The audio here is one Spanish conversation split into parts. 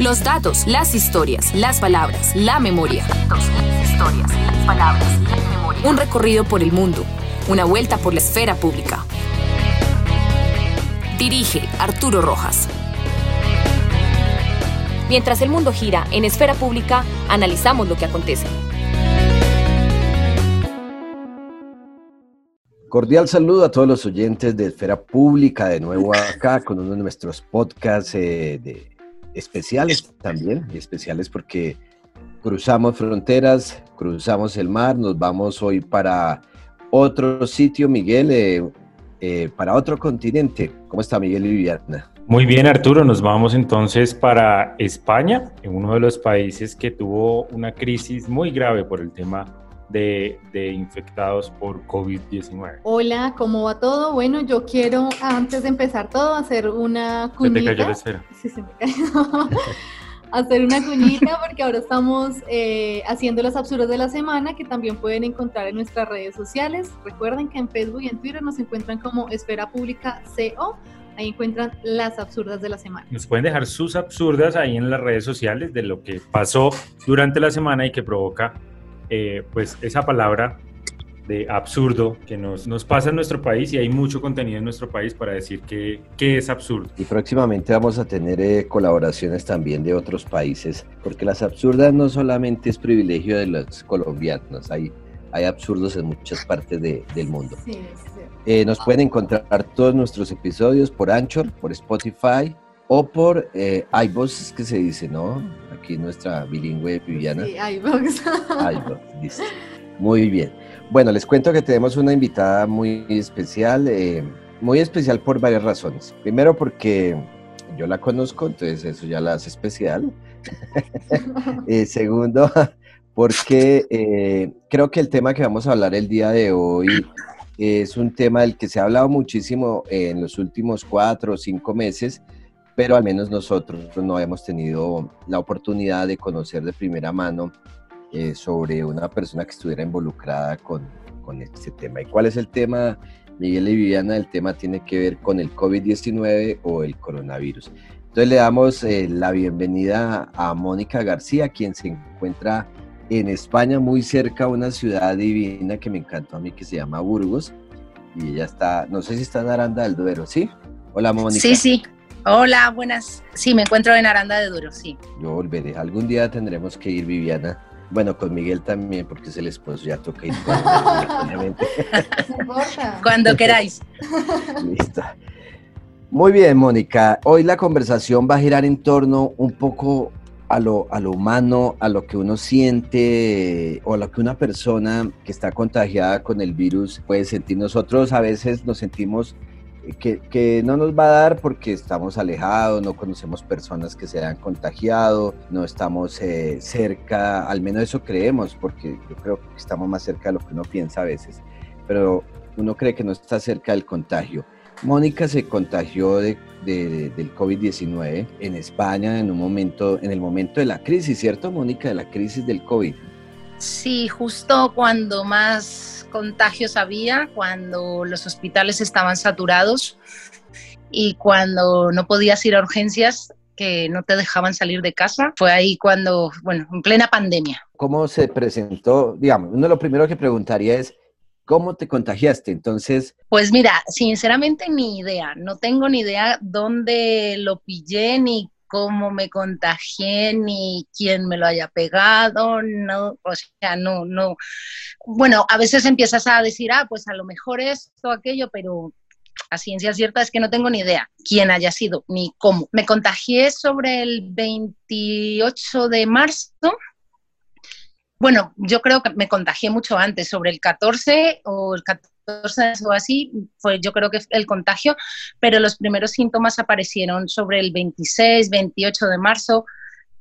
Los datos, las historias, las palabras, la memoria. historias, las palabras, la memoria. Un recorrido por el mundo, una vuelta por la esfera pública. Dirige Arturo Rojas. Mientras el mundo gira en esfera pública, analizamos lo que acontece. Cordial saludo a todos los oyentes de Esfera Pública, de nuevo acá con uno de nuestros podcasts eh, de, especiales también, especiales porque cruzamos fronteras, cruzamos el mar, nos vamos hoy para otro sitio, Miguel, eh, eh, para otro continente. ¿Cómo está Miguel y Viviana? Muy bien, Arturo, nos vamos entonces para España, en uno de los países que tuvo una crisis muy grave por el tema de, infectados por COVID-19. Hola, ¿cómo va todo? Bueno, yo quiero, antes de empezar todo, hacer una cuñita. Se te cayó la esfera. Sí, se me cayó. hacer una cuñita porque ahora estamos eh, haciendo las absurdas de la semana que también pueden encontrar en nuestras redes sociales. Recuerden que en Facebook y en Twitter nos encuentran como Esfera Pública CO. Ahí encuentran las absurdas de la semana. Nos pueden dejar sus absurdas ahí en las redes sociales de lo que pasó durante la semana y que provoca eh, pues esa palabra de absurdo que nos, nos pasa en nuestro país y hay mucho contenido en nuestro país para decir que, que es absurdo. Y próximamente vamos a tener eh, colaboraciones también de otros países, porque las absurdas no solamente es privilegio de los colombianos, hay, hay absurdos en muchas partes de, del mundo. Eh, nos pueden encontrar todos nuestros episodios por Anchor, por Spotify o por eh, que se dice, ¿no? Aquí nuestra bilingüe Viviana. Sí, iVoox, dice. Muy bien. Bueno, les cuento que tenemos una invitada muy especial, eh, muy especial por varias razones. Primero porque yo la conozco, entonces eso ya la hace especial. Eh, segundo, porque eh, creo que el tema que vamos a hablar el día de hoy es un tema del que se ha hablado muchísimo en los últimos cuatro o cinco meses, pero al menos nosotros no hemos tenido la oportunidad de conocer de primera mano eh, sobre una persona que estuviera involucrada con, con este tema. ¿Y cuál es el tema, Miguel y Viviana? El tema tiene que ver con el COVID-19 o el coronavirus. Entonces le damos eh, la bienvenida a Mónica García, quien se encuentra en España, muy cerca a una ciudad divina que me encantó a mí, que se llama Burgos. Y ella está, no sé si está en Aranda del Duero, ¿sí? Hola, Mónica. Sí, sí. Hola, buenas. Sí, me encuentro en Aranda de Duero, sí. Yo volveré. Algún día tendremos que ir, Viviana, bueno, con Miguel también, porque es el esposo, ya toca ir. Cuando queráis. Listo. Muy bien, Mónica. Hoy la conversación va a girar en torno un poco a lo, a lo humano, a lo que uno siente o a lo que una persona que está contagiada con el virus puede sentir. Nosotros a veces nos sentimos que, no nos va a dar porque estamos alejados, no conocemos personas que se han contagiado, no estamos eh, cerca, al menos eso creemos, porque yo creo que estamos más cerca de lo que uno piensa a veces, pero uno cree que no está cerca del contagio. Mónica se contagió de, del COVID-19 en España en un momento, en el momento de la crisis, ¿cierto, Mónica? De la crisis del COVID. Sí, justo cuando más contagios había cuando los hospitales estaban saturados y cuando no podías ir a urgencias que no te dejaban salir de casa. Fue ahí cuando, bueno, en plena pandemia. ¿Cómo se presentó? Digamos, uno de lo primero que preguntaría es, ¿cómo te contagiaste? Entonces... Pues mira, sinceramente ni idea. No tengo ni idea dónde lo pillé ni cómo me contagié ni quién me lo haya pegado, no, o sea, no, no. Bueno, a veces empiezas a decir, ah, pues a lo mejor esto, aquello, pero a ciencia cierta es que no tengo ni idea quién haya sido ni cómo. Me contagié sobre el 28 de marzo. Bueno, yo creo que me contagié mucho antes, sobre el 14 o el 14 o así, fue yo creo que el contagio, pero los primeros síntomas aparecieron sobre el 26, 28 de marzo.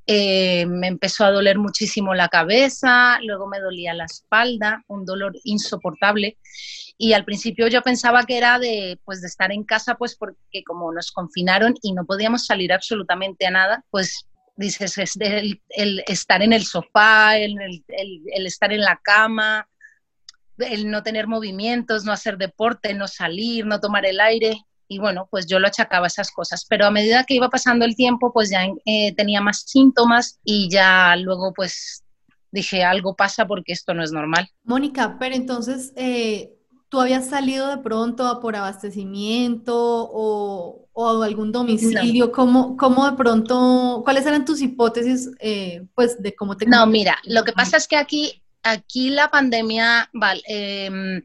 Eh, me empezó a doler muchísimo la cabeza, luego me dolía la espalda, un dolor insoportable. Y al principio yo pensaba que era de, pues, de estar en casa, pues porque como nos confinaron y no podíamos salir absolutamente a nada, pues dices, es el, estar en el sofá, el, el estar en la cama, el no tener movimientos, no hacer deporte, no salir, no tomar el aire. y bueno, pues yo lo achacaba a esas cosas, pero a medida que iba pasando el tiempo, pues ya eh, tenía más síntomas y ya luego pues dije, algo pasa porque esto no es normal. Mónica, pero entonces, eh, ¿tú habías salido de pronto por abastecimiento o, o algún domicilio? ¿Cómo, ¿Cómo, de pronto, cuáles eran tus hipótesis, eh, pues, de cómo te... No, mira, lo que pasa es que aquí, aquí la pandemia, em,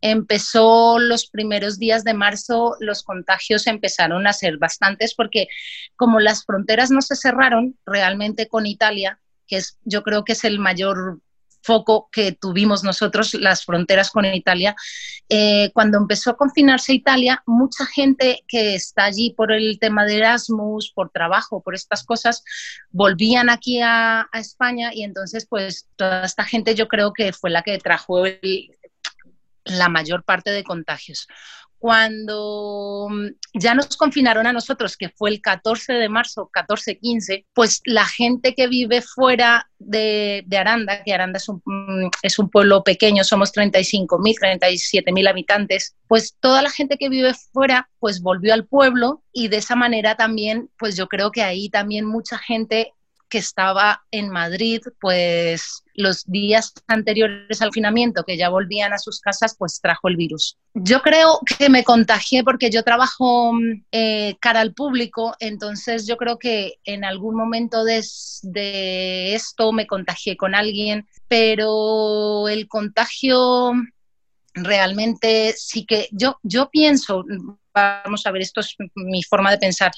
empezó los primeros días de marzo, los contagios empezaron a ser bastantes porque como las fronteras no se cerraron realmente con Italia, que es, yo creo que es el mayor foco que tuvimos nosotros, las fronteras con Italia. Eh, cuando empezó a confinarse Italia, mucha gente que está allí por el tema de Erasmus, por trabajo, por estas cosas, volvían aquí a, España y entonces pues toda esta gente yo creo que fue la que trajo la mayor parte de contagios. Cuando mm, ya nos confinaron a nosotros, que fue el 14 de marzo, 14-15, pues la gente que vive fuera de, Aranda, que Aranda es un, mm, es un pueblo pequeño, somos 35.000, 37.000 habitantes, pues toda la gente que vive fuera, pues volvió al pueblo y de esa manera también, pues yo creo que ahí también mucha gente que estaba en Madrid, pues los días anteriores al confinamiento, que ya volvían a sus casas, pues trajo el virus. Yo creo que me contagié porque yo trabajo eh, cara al público, entonces yo creo que en algún momento de, de esto me contagié con alguien, pero el contagio realmente sí que yo, yo pienso, vamos a ver, esto es mi forma de pensar,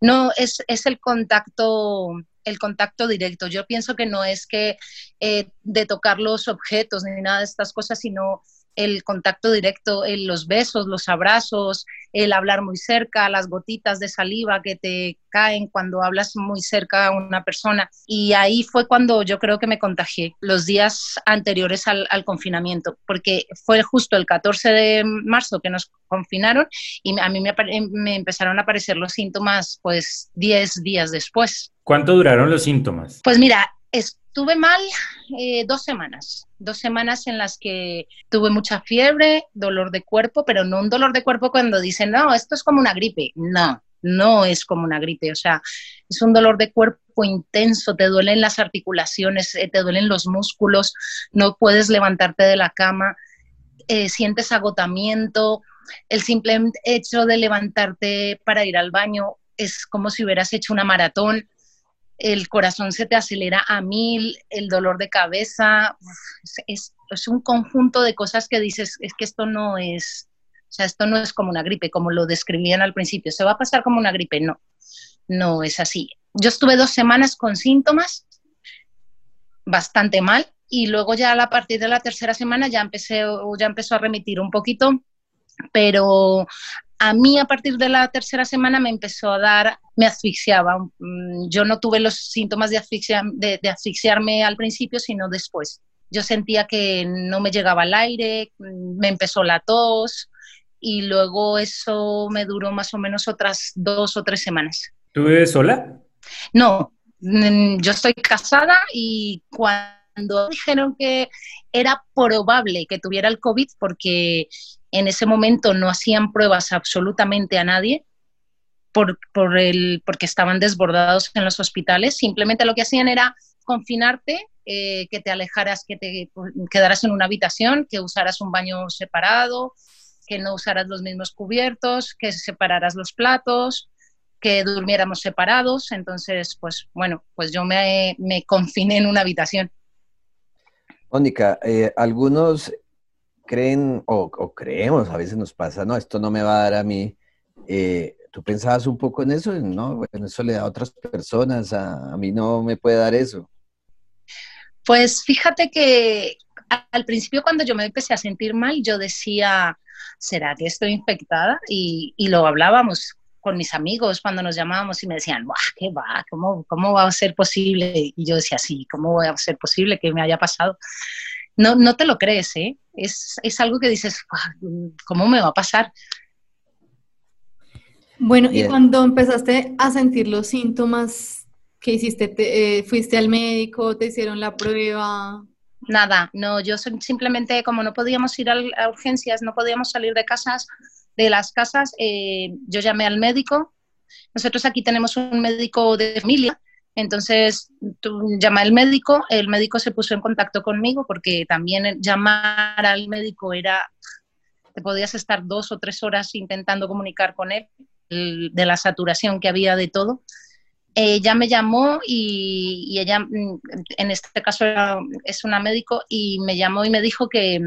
no es, es el contacto el contacto directo. Yo pienso que no es que eh, de tocar los objetos ni nada de estas cosas, sino el contacto directo, los besos, los abrazos, el hablar muy cerca, las gotitas de saliva que te caen cuando hablas muy cerca a una persona. Y ahí fue cuando yo creo que me contagié, los días anteriores al, confinamiento, porque fue justo el 14 de marzo que nos confinaron y a mí me, me empezaron a aparecer los síntomas pues 10 días después. ¿Cuánto duraron los síntomas? Pues mira, estuve mal eh, dos semanas, dos semanas en las que tuve mucha fiebre, dolor de cuerpo, pero no un dolor de cuerpo cuando dicen, no, esto es como una gripe. No, no es como una gripe, o sea, es un dolor de cuerpo intenso, te duelen las articulaciones, eh, te duelen los músculos, no puedes levantarte de la cama, eh, sientes agotamiento, el simple hecho de levantarte para ir al baño es como si hubieras hecho una maratón el corazón se te acelera a mil, el dolor de cabeza, es, un conjunto de cosas que dices, es que esto no es, o sea, esto no es como una gripe, como lo describían al principio, se va a pasar como una gripe, no, no es así. Yo estuve dos semanas con síntomas bastante mal y luego ya a partir de la tercera semana ya empecé, ya empezó a remitir un poquito, pero a mí a partir de la tercera semana me empezó a dar, me asfixiaba. Mm, yo no tuve los síntomas de, de, asfixiarme al principio, sino después. Yo sentía que no me llegaba el aire, mm, me empezó la tos y luego eso me duró más o menos otras dos o tres semanas. ¿Tú vives sola? No, mm, yo estoy casada y cuando dijeron que era probable que tuviera el COVID porque en ese momento no hacían pruebas absolutamente a nadie por, el, porque estaban desbordados en los hospitales. Simplemente lo que hacían era confinarte, eh, que te alejaras, que te quedaras en una habitación, que usaras un baño separado, que no usaras los mismos cubiertos, que separaras los platos, que durmiéramos separados. Entonces, pues bueno, pues yo me, me confiné en una habitación. Mónica, eh, algunos creen o, creemos, a veces nos pasa, no, esto no me va a dar a mí. Eh, ¿Tú pensabas un poco en eso? No, bueno, eso le da a otras personas, a, mí no me puede dar eso. Pues fíjate que al principio cuando yo me empecé a sentir mal, yo decía, ¿será que estoy infectada? Y, y lo hablábamos con mis amigos cuando nos llamábamos y me decían, ¿qué va? ¿Cómo, ¿Cómo va a ser posible? Y yo decía, sí, ¿cómo va a ser posible que me haya pasado? No, no te lo crees, ¿eh? Es, algo que dices, ¿cómo me va a pasar? Bueno, y cuando empezaste a sentir los síntomas, ¿qué hiciste? Eh, ¿Fuiste al médico? ¿Te hicieron la prueba? Nada, no, yo simplemente como no podíamos ir a urgencias, no podíamos salir de casas, de las casas, eh, yo llamé al médico. Nosotros aquí tenemos un médico de familia, entonces tú llama al médico, el médico se puso en contacto conmigo porque también llamar al médico era, te podías estar dos o tres horas intentando comunicar con él de la saturación que había de todo. Ella me llamó y, ella, mm, en este caso es una médico, y me llamó y me dijo que,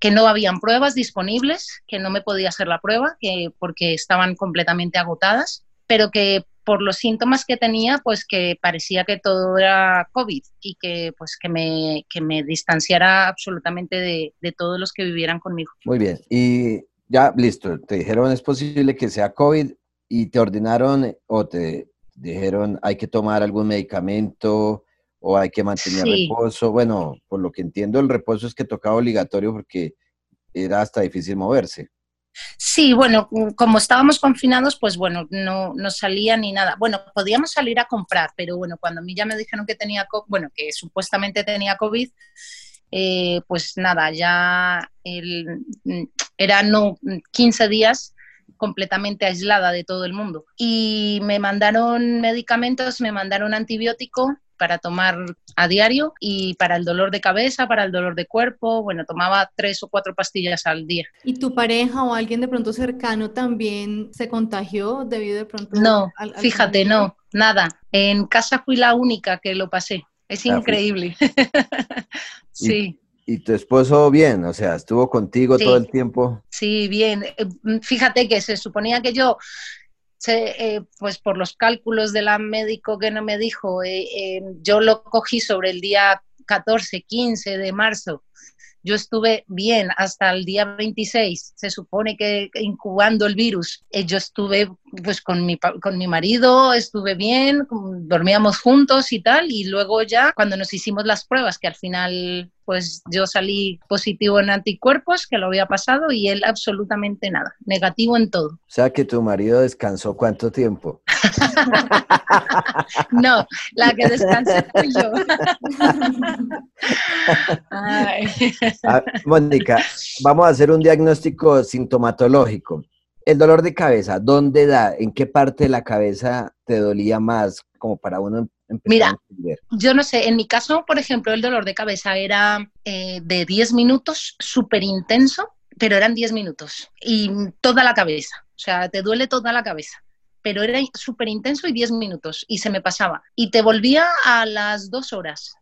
que no habían pruebas disponibles, que no me podía hacer la prueba, que porque estaban completamente agotadas, pero que por los síntomas que tenía, pues que parecía que todo era COVID y que pues que me, que me distanciara absolutamente de, de todos los que vivieran conmigo. Muy bien, y ya listo, te dijeron es posible que sea COVID y te ordenaron o te dijeron hay que tomar algún medicamento o hay que mantener reposo. Bueno, por lo que entiendo, el reposo es que tocaba obligatorio porque era hasta difícil moverse. Sí, bueno, como estábamos confinados, pues bueno, no, no salía ni nada. Bueno, podíamos salir a comprar, pero bueno, cuando a mí ya me dijeron que tenía, bueno, que supuestamente tenía COVID, eh, pues nada, ya eran no, 15 días completamente aislada de todo el mundo. Y me mandaron medicamentos, me mandaron antibiótico para tomar a diario y para el dolor de cabeza, para el dolor de cuerpo, bueno, tomaba tres o cuatro pastillas al día. ¿Y tu pareja o alguien de pronto cercano también se contagió debido de pronto? No, fíjate, no, nada. En casa fui la única que lo pasé. Es ah, increíble. sí. ¿Y tu esposo bien? O sea, ¿estuvo contigo todo el tiempo? Sí, bien. Eh, mm, fíjate que se suponía que yo, eh, pues por los cálculos de la médico que no me dijo, eh, yo lo cogí sobre el día 14, 15 de marzo yo estuve bien hasta el día 26, se supone que incubando el virus. Eh, yo estuve pues con mi, con mi marido, estuve bien, dormíamos juntos y tal, y luego ya cuando nos hicimos las pruebas, que al final pues yo salí positivo en anticuerpos, que lo había pasado, y él absolutamente nada, negativo en todo. O sea que tu marido descansó cuánto tiempo? no, la que descansé fui yo. Ah, Mónica, vamos a hacer un diagnóstico sintomatológico. El dolor de cabeza, ¿dónde da? ¿En qué parte de la cabeza te dolía más? Como para uno empezar Mira, a entender. yo no sé, en mi caso, por ejemplo, el dolor de cabeza era eh, de 10 minutos, súper intenso, pero eran 10 minutos y toda la cabeza, o sea, te duele toda la cabeza pero era súper intenso y 10 minutos y se me pasaba. Y te volvía a las dos horas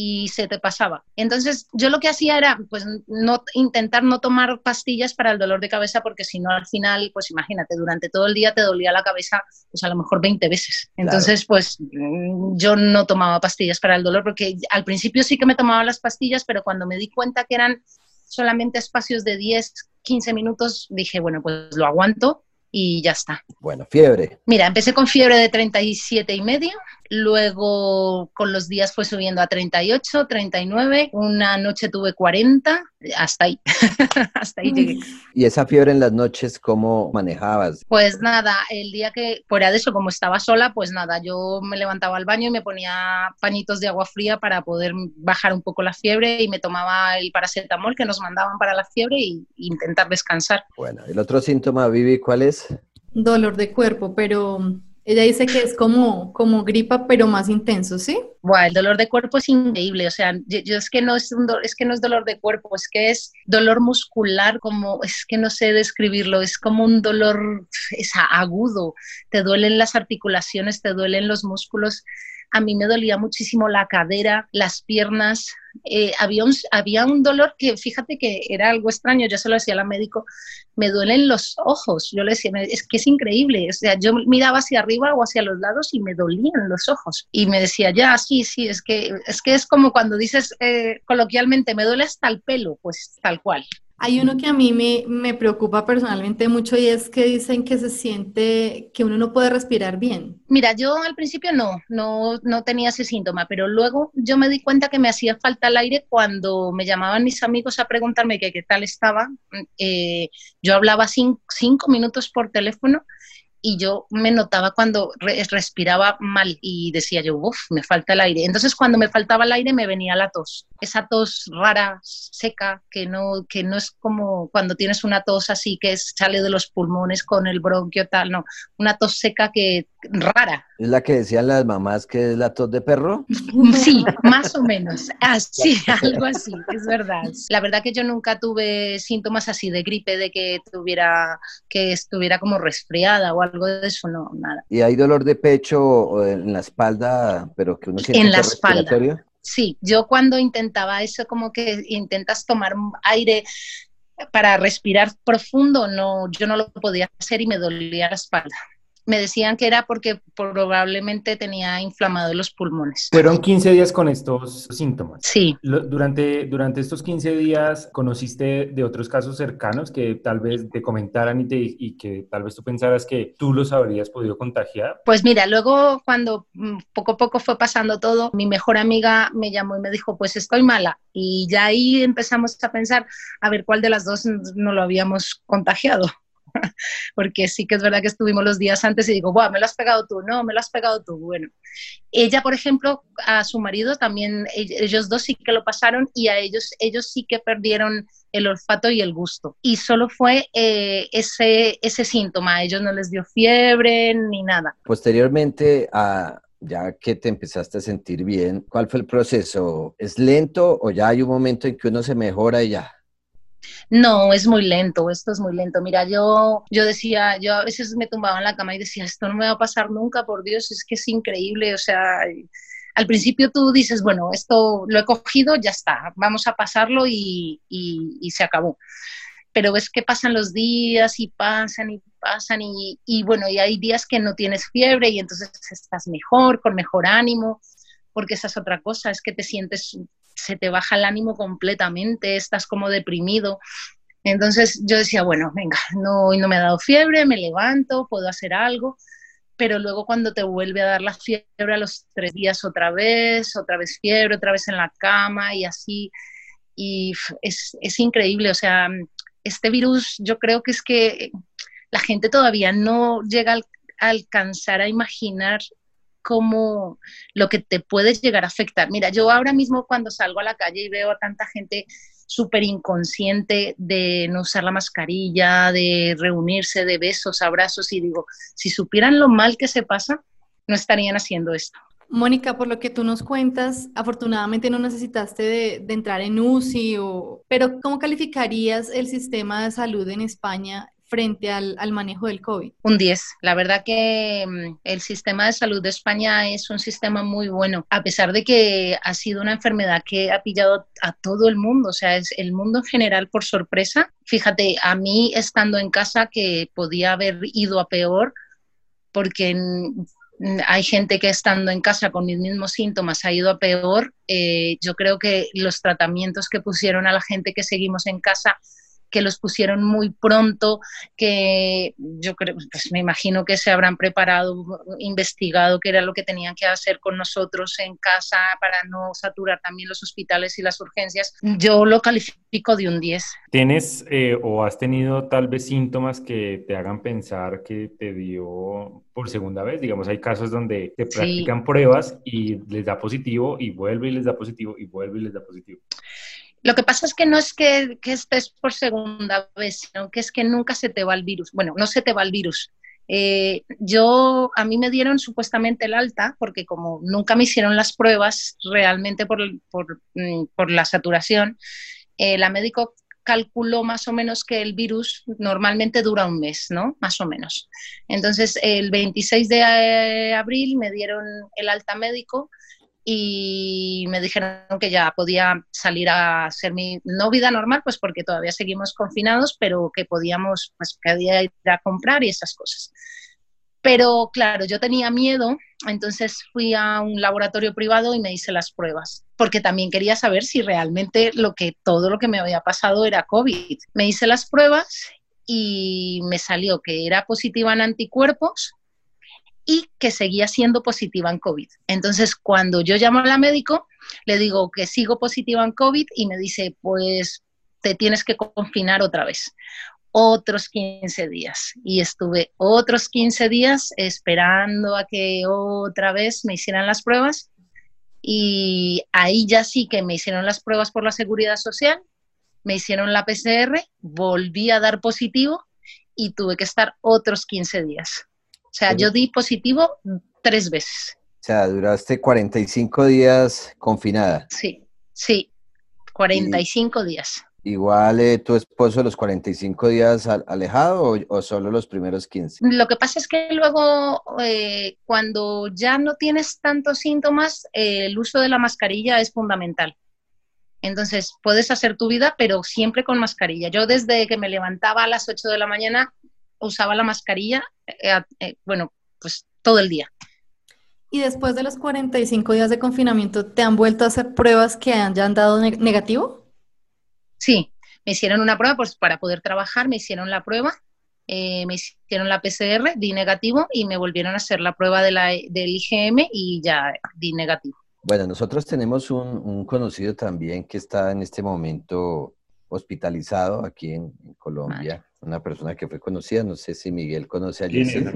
y se te pasaba. Entonces yo lo que hacía era pues no intentar no tomar pastillas para el dolor de cabeza porque si no al final pues imagínate durante todo el día te dolía la cabeza pues a lo mejor 20 veces. Entonces pues yo no tomaba pastillas para el dolor porque al principio sí que me tomaba las pastillas pero cuando me di cuenta que eran solamente espacios de 10, 15 minutos dije bueno pues lo aguanto y ya está. Bueno, fiebre. Mira, empecé con fiebre de 37 y medio, luego con los días fue subiendo a 38, 39, una noche tuve 40, hasta ahí, hasta ahí llegué. ¿Y esa fiebre en las noches cómo manejabas? Pues nada, el día que, fuera de eso, como estaba sola, pues nada, yo me levantaba al baño y me ponía pañitos de agua fría para poder bajar un poco la fiebre y me tomaba el paracetamol que nos mandaban para la fiebre y, intentar descansar. Bueno, el otro síntoma, Vivi, ¿cuál es? Dolor de cuerpo, pero ella dice que es como, como gripa, pero más intenso, ¿sí? Bueno, el dolor de cuerpo es increíble, o sea, yo, es que no es un es que no es dolor de cuerpo, es que es dolor muscular, como es que no sé describirlo, es como un dolor es agudo, te duelen las articulaciones, te duelen los músculos a mí me dolía muchísimo la cadera, las piernas, eh, había, un, dolor que fíjate que era algo extraño, yo se lo decía al médico, me duelen los ojos, yo le decía, es que es increíble, o sea, yo miraba hacia arriba o hacia los lados y me dolían los ojos y me decía, ya, sí, sí, es que es, que es como cuando dices eh, coloquialmente, me duele hasta el pelo, pues tal cual. Hay uno que a mí me, preocupa personalmente mucho y es que dicen que se siente que uno no puede respirar bien. Mira, yo al principio no, no, no tenía ese síntoma, pero luego yo me di cuenta que me hacía falta el aire cuando me llamaban mis amigos a preguntarme qué tal estaba. Eh, yo hablaba cinco minutos por teléfono y yo me notaba cuando respiraba mal y decía yo, uff, me falta el aire. Entonces cuando me faltaba el aire me venía la tos, esa tos rara, seca, que no, que no es como cuando tienes una tos así que sale de los pulmones con el bronquio tal, no, una tos seca que rara. ¿Es la que decían las mamás que es la tos de perro? Sí, más o menos, así, algo así, es verdad. La verdad que yo nunca tuve síntomas así de gripe, de que tuviera, que estuviera como resfriada o algo de eso, no, nada. ¿Y hay dolor de pecho o en la espalda, pero que uno siente En la espalda. Sí, yo cuando intentaba eso, como que intentas tomar aire para respirar profundo, no, yo no lo podía hacer y me dolía la espalda me decían que era porque probablemente tenía inflamados los pulmones. Fueron 15 días con estos síntomas. Sí. Durante, durante estos 15 días, ¿conociste de otros casos cercanos que tal vez te comentaran y, te, y que tal vez tú pensaras que tú los habrías podido contagiar? Pues mira, luego cuando mm, poco a poco fue pasando todo, mi mejor amiga me llamó y me dijo, pues estoy mala. Y ya ahí empezamos a pensar a ver cuál de las dos no lo habíamos contagiado. porque sí que es verdad que estuvimos los días antes y digo, Buah, me lo has pegado tú, no, me lo has pegado tú. Bueno, ella, por ejemplo, a su marido también, ellos dos sí que lo pasaron y a ellos, ellos sí que perdieron el olfato y el gusto. Y solo fue eh, ese, ese síntoma, a ellos no les dio fiebre ni nada. Posteriormente a ya que te empezaste a sentir bien, ¿cuál fue el proceso? ¿Es lento o ya hay un momento en que uno se mejora y ya? No, es muy lento, esto es muy lento. Mira, yo, yo decía, yo a veces me tumbaba en la cama y decía, esto no me va a pasar nunca, por Dios, es que es increíble. O sea, al principio tú dices, bueno, esto lo he cogido, ya está, vamos a pasarlo y, y, se acabó. Pero ves que pasan los días y pasan y pasan y, y bueno, y hay días que no tienes fiebre y entonces estás mejor, con mejor ánimo porque esa es otra cosa, es que te sientes se te baja el ánimo completamente, estás como deprimido. Entonces yo decía, bueno, venga, no, hoy no me ha dado fiebre, me levanto, puedo hacer algo, pero luego cuando te vuelve a dar la fiebre a los tres días otra vez, otra vez fiebre, otra vez en la cama y así, y es, es increíble, o sea, este virus yo creo que es que la gente todavía no llega a alcanzar a imaginar como lo que te puede llegar a afectar. Mira, yo ahora mismo cuando salgo a la calle y veo a tanta gente súper inconsciente de no usar la mascarilla, de reunirse, de besos, abrazos, y digo, si supieran lo mal que se pasa, no estarían haciendo esto. Mónica, por lo que tú nos cuentas, afortunadamente no necesitaste de, entrar en UCI, o, pero ¿cómo calificarías el sistema de salud en España frente al, manejo del COVID? Un 10. La verdad que mm, el sistema de salud de España es un sistema muy bueno, a pesar de que ha sido una enfermedad que ha pillado a todo el mundo, o sea, es el mundo en general por sorpresa. Fíjate, a mí estando en casa que podía haber ido a peor, porque hay gente que estando en casa con mis mismos síntomas ha ido a peor. Eh, yo creo que los tratamientos que pusieron a la gente que seguimos en casa que los pusieron muy pronto, que yo creo, pues me imagino que se habrán preparado, investigado qué era lo que tenían que hacer con nosotros en casa para no saturar también los hospitales y las urgencias. Yo lo califico de un 10. ¿Tienes eh, o has tenido tal vez síntomas que te hagan pensar que te dio por segunda vez? Digamos, hay casos donde te practican pruebas y les da positivo y vuelve y les da positivo y vuelve y les da positivo. Lo que pasa es que no es que, estés por segunda vez, sino que es que nunca se te va el virus. Bueno, no se te va el virus. Eh, yo, a mí me dieron supuestamente el alta, porque como nunca me hicieron las pruebas realmente por, mm, la saturación, eh, la médico calculó más o menos que el virus normalmente dura un mes, ¿no? Más o menos. Entonces, el 26 de abril me dieron el alta médico y me dijeron que ya podía salir a hacer mi no vida normal, pues porque todavía seguimos confinados, pero que podíamos, pues podía ir a comprar y esas cosas. Pero claro, yo tenía miedo, entonces fui a un laboratorio privado y me hice las pruebas, porque también quería saber si realmente lo que todo lo que me había pasado era COVID. Me hice las pruebas y me salió que era positiva en anticuerpos y que seguía siendo positiva en COVID. Entonces, cuando yo llamo a la médico, le digo que sigo positiva en COVID y me dice, pues te tienes que confinar otra vez. otros 15 días y estuve otros 15 días esperando a que otra vez me hicieran las pruebas y ahí ya sí que me hicieron las pruebas por la seguridad social, me hicieron la PCR, volví a dar positivo y tuve que estar otros 15 días. O sea, yo di positivo tres veces. O sea, duraste 45 días confinada. Sí, sí, 45 días. Igual eh, tu esposo los 45 días alejado o, solo los primeros 15? Lo que pasa es que luego eh, cuando ya no tienes tantos síntomas, eh, el uso de la mascarilla es fundamental. Entonces puedes hacer tu vida, pero siempre con mascarilla. Yo desde que me levantaba a las 8 de la mañana usaba la mascarilla, bueno, pues todo el día. ¿Y después de los 45 días de confinamiento, te han vuelto a hacer pruebas que hayan dado negativo? Sí, me hicieron una prueba pues, para poder trabajar, me hicieron la prueba, eh, me hicieron la PCR, di negativo y me volvieron a hacer la prueba de la, del IgM y ya di negativo. Bueno, nosotros tenemos un, conocido también que está en este momento hospitalizado aquí en, Colombia, una persona que fue conocida, no sé si Miguel conoce a Yesid.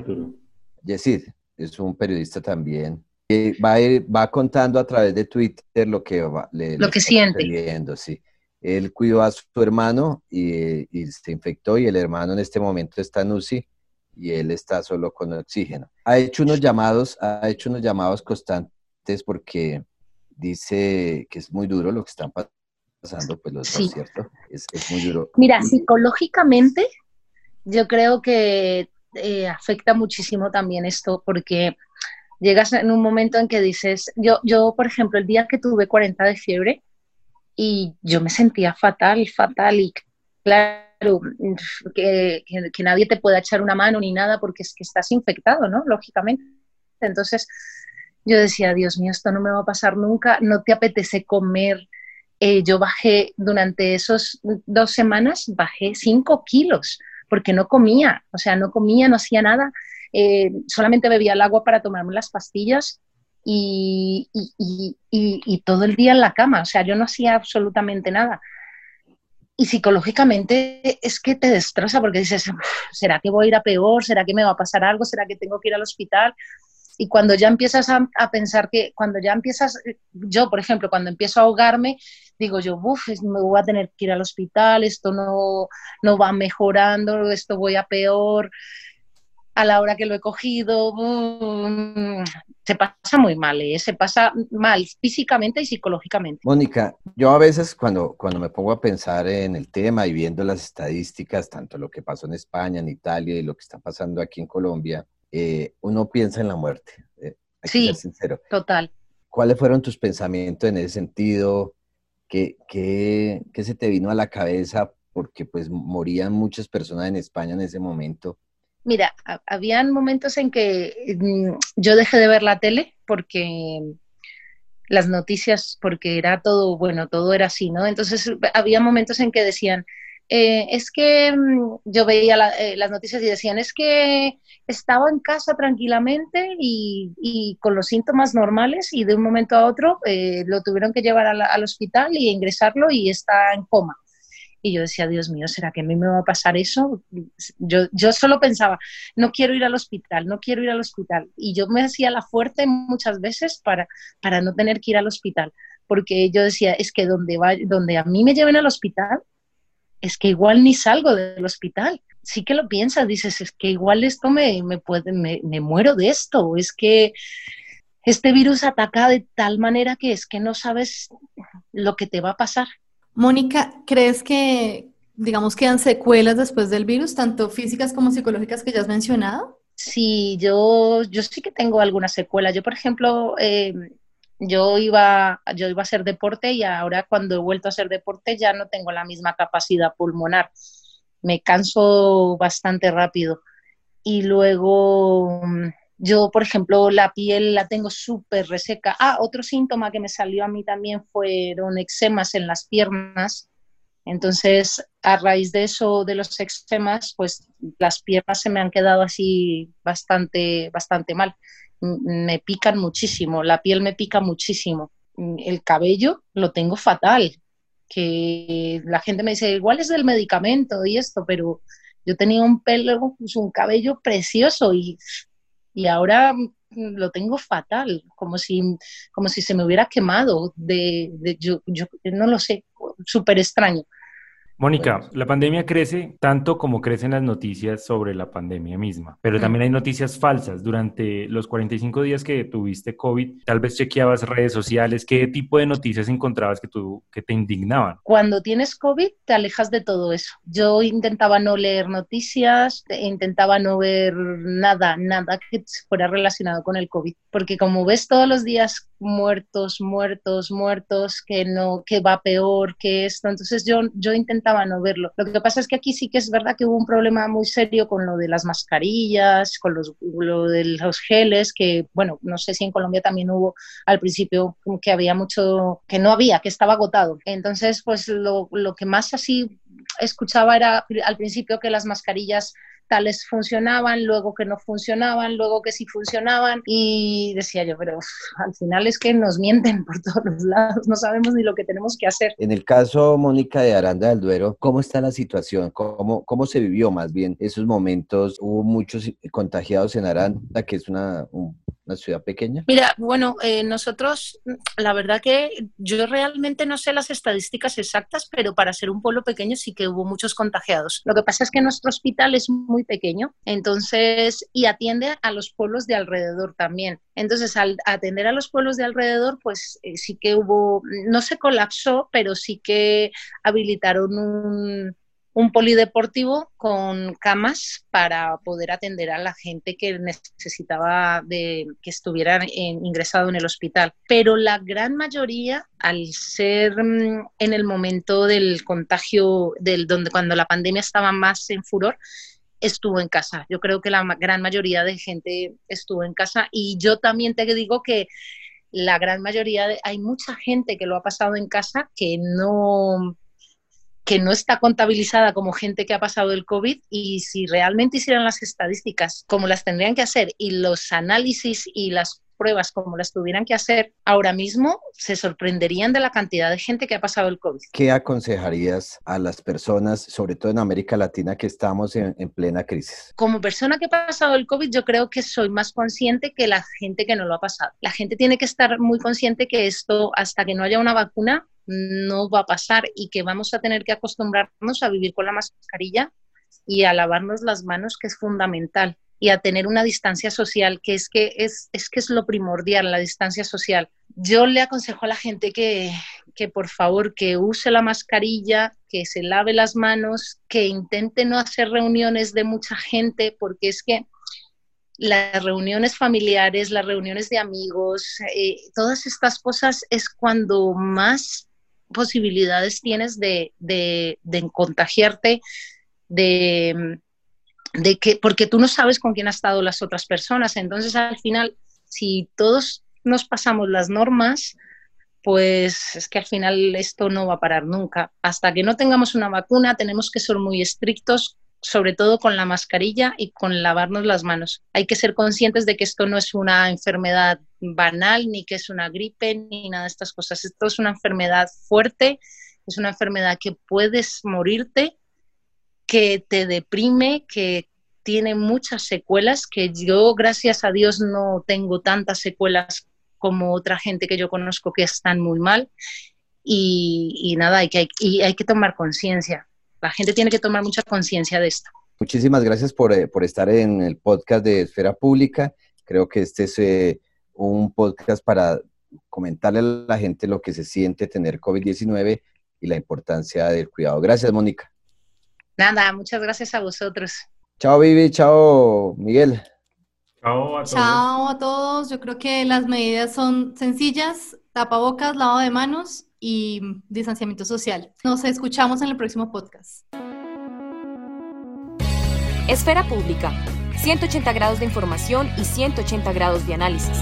Yesid, es un periodista también. Que va, va contando a través de Twitter lo que, le, lo que siente. sí él cuidó a su hermano y, se infectó y el hermano en este momento está en UCI y él está solo con oxígeno. Ha hecho unos llamados, ha hecho unos llamados constantes porque dice que es muy duro lo que están pasando, pues lo sí. ¿cierto? Es, muy duro. Mira, psicológicamente yo creo que eh, afecta muchísimo también esto porque llegas en un momento en que dices, yo, yo por ejemplo, el día que tuve 40 de fiebre, y yo me sentía fatal, fatal y claro, que, que, nadie te pueda echar una mano ni nada porque es que estás infectado, ¿no? Lógicamente. Entonces yo decía, Dios mío, esto no me va a pasar nunca, no te apetece comer. Eh, yo bajé durante esos dos semanas, bajé cinco kilos porque no comía, o sea, no comía, no hacía nada, eh, solamente bebía el agua para tomarme las pastillas y, todo el día en la cama, o sea, yo no hacía absolutamente nada. Y psicológicamente es que te destroza porque dices, ¿será que voy a ir a peor? ¿Será que me va a pasar algo? ¿Será que tengo que ir al hospital? Y cuando ya empiezas a, pensar que, cuando ya empiezas, yo por ejemplo, cuando empiezo a ahogarme, digo yo, uff, me voy a tener que ir al hospital, esto no, no va mejorando, esto voy a peor a la hora que lo he cogido, mm, se pasa muy mal, ¿eh? se pasa mal físicamente y psicológicamente. Mónica, yo a veces cuando, cuando me pongo a pensar en el tema y viendo las estadísticas, tanto lo que pasó en España, en Italia y lo que está pasando aquí en Colombia, eh, uno piensa en la muerte. Eh, sí, sincero. total. ¿Cuáles fueron tus pensamientos en ese sentido? ¿Qué, qué, qué se te vino a la cabeza? Porque pues morían muchas personas en España en ese momento Mira, habían momentos en que mm, yo dejé de ver la tele porque las noticias, porque era todo, bueno, todo era así, ¿no? Entonces había momentos en que decían, eh, es que mm, yo veía eh, las noticias y decían, es que estaba en casa tranquilamente y, con los síntomas normales y de un momento a otro eh, lo tuvieron que llevar al hospital y ingresarlo y está en coma. Y yo decía, Dios mío, ¿será que a mí me va a pasar eso? Yo, yo solo pensaba, no quiero ir al hospital, no quiero ir al hospital. Y yo me hacía la fuerte muchas veces para, para no tener que ir al hospital, porque yo decía, es que donde, va, donde a mí me lleven al hospital, es que igual ni salgo del hospital. Sí que lo piensas, dices, es que igual esto me, me, puede, me, me muero de esto, es que este virus ataca de tal manera que es que no sabes lo que te va a pasar. Mónica, ¿crees que, digamos, quedan secuelas después del virus, tanto físicas como psicológicas que ya has mencionado? Sí, yo, yo sí que tengo algunas secuelas. Yo, por ejemplo, em, yo, iba, yo iba a hacer deporte y ahora cuando he vuelto a hacer deporte ya no tengo la misma capacidad pulmonar. Me canso bastante rápido. Y luego yo, por ejemplo, la piel la tengo súper reseca. Ah, otro síntoma que me salió a mí también fueron eczemas en las piernas. Entonces, a raíz de eso, de los eczemas, pues las piernas se me han quedado así bastante, bastante mal. Me pican muchísimo, la piel me pica muchísimo. El cabello lo tengo fatal, que la gente me dice, igual es del medicamento y esto, pero Yo tenía un pelo, pues, un cabello precioso y, y ahora lo tengo fatal, como si, como si se me hubiera quemado. De, de yo, yo no lo sé, súper extraño. Mónica, la pandemia crece tanto como crecen las noticias sobre la pandemia misma, pero también hay noticias falsas. Durante los 45 días que tuviste COVID, tal vez chequeabas redes sociales, ¿qué tipo de noticias encontrabas que, tú, que te indignaban? Cuando tienes COVID, te alejas de todo eso. Yo intentaba no leer noticias, intentaba no ver nada, nada que fuera relacionado con el COVID, porque como ves todos los días muertos, muertos, muertos, que no, que va peor, que esto, entonces yo, yo intentaba no verlo. Lo que pasa es que aquí sí que es verdad que hubo un problema muy serio con lo de las mascarillas, con los, lo de los geles, que bueno, no sé si en Colombia también hubo al principio que había mucho, que no había, que estaba agotado. Entonces, pues lo, lo que más así escuchaba era al principio que las mascarillas tales funcionaban, luego que no funcionaban, luego que sí funcionaban y decía yo, pero al final es que nos mienten por todos los lados, no sabemos ni lo que tenemos que hacer. En el caso, Mónica, de Aranda del Duero, ¿cómo está la situación? ¿Cómo, cómo se vivió más bien esos momentos? ¿Hubo muchos contagiados en Aranda, que es una, una ciudad pequeña? Mira, bueno, eh, nosotros, la verdad que yo realmente no sé las estadísticas exactas, pero para ser un pueblo pequeño sí que hubo muchos contagiados. Lo que pasa es que nuestro hospital es muy pequeño, entonces, y atiende a los pueblos de alrededor también. Entonces, al atender a los pueblos de alrededor, pues eh, sí que hubo, no se colapsó, pero sí que habilitaron un, polideportivo con camas para poder atender a la gente que necesitaba de que estuviera ingresado en el hospital. Pero la gran mayoría, al ser mm, en el momento del contagio, del, donde cuando la pandemia estaba más en furor, estuvo en casa. Yo creo que la gran mayoría de gente estuvo en casa y yo también te digo que la gran mayoría, de, hay mucha gente que lo ha pasado en casa que no que no está contabilizada como gente que ha pasado el COVID y si realmente hicieran las estadísticas como las tendrían que hacer y los análisis y las pruebas como las tuvieran que hacer ahora mismo, se sorprenderían de la cantidad de gente que ha pasado el COVID. ¿Qué aconsejarías a las personas, sobre todo en América Latina, que estamos en, en, plena crisis? Como persona que ha pasado el COVID, yo creo que soy más consciente que la gente que no lo ha pasado. La gente tiene que estar muy consciente que esto, hasta que no haya una vacuna, no va a pasar y que vamos a tener que acostumbrarnos a vivir con la mascarilla y a lavarnos las manos, que es fundamental, y a tener una distancia social, que es que es, es, que es lo primordial, la distancia social. Yo le aconsejo a la gente que, que por favor que use la mascarilla, que se lave las manos, que intente no hacer reuniones de mucha gente, porque es que las reuniones familiares, las reuniones de amigos, eh, todas estas cosas es cuando más posibilidades tienes de, de, contagiarte, de, de, que, porque tú no sabes con quién han estado las otras personas. Entonces, al final, si todos nos pasamos las normas, pues es que al final esto no va a parar nunca. Hasta que no tengamos una vacuna, tenemos que ser muy estrictos sobre todo con la mascarilla y con lavarnos las manos. Hay que ser conscientes de que esto no es una enfermedad banal, ni que es una gripe, ni nada de estas cosas. Esto es una enfermedad fuerte, es una enfermedad que puedes morirte, que te deprime, que tiene muchas secuelas, que yo, gracias a Dios, no tengo tantas secuelas como otra gente que yo conozco que están muy mal. Y, nada, hay que, hay que tomar conciencia la gente tiene que tomar mucha conciencia de esto. Muchísimas gracias por, eh, por, estar en el podcast de Esfera Pública. Creo que este es eh, un podcast para comentarle a la gente lo que se siente tener COVID-19 y la importancia del cuidado. Gracias, Mónica. Nada, muchas gracias a vosotros. Chao, Vivi. Chao, Miguel. Chao a todos. Chao a todos. Yo creo que las medidas son sencillas. Tapabocas, lavado de manos y distanciamiento social. Nos escuchamos en el próximo podcast. Esfera Pública. 180 grados de información y 180 grados de análisis.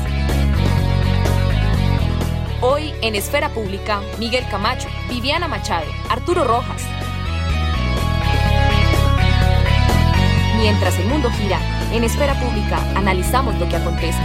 Hoy en Esfera Pública, Miguel Camacho, Viviana Machado, Arturo Rojas. Mientras el mundo gira, en Esfera Pública analizamos lo que acontece.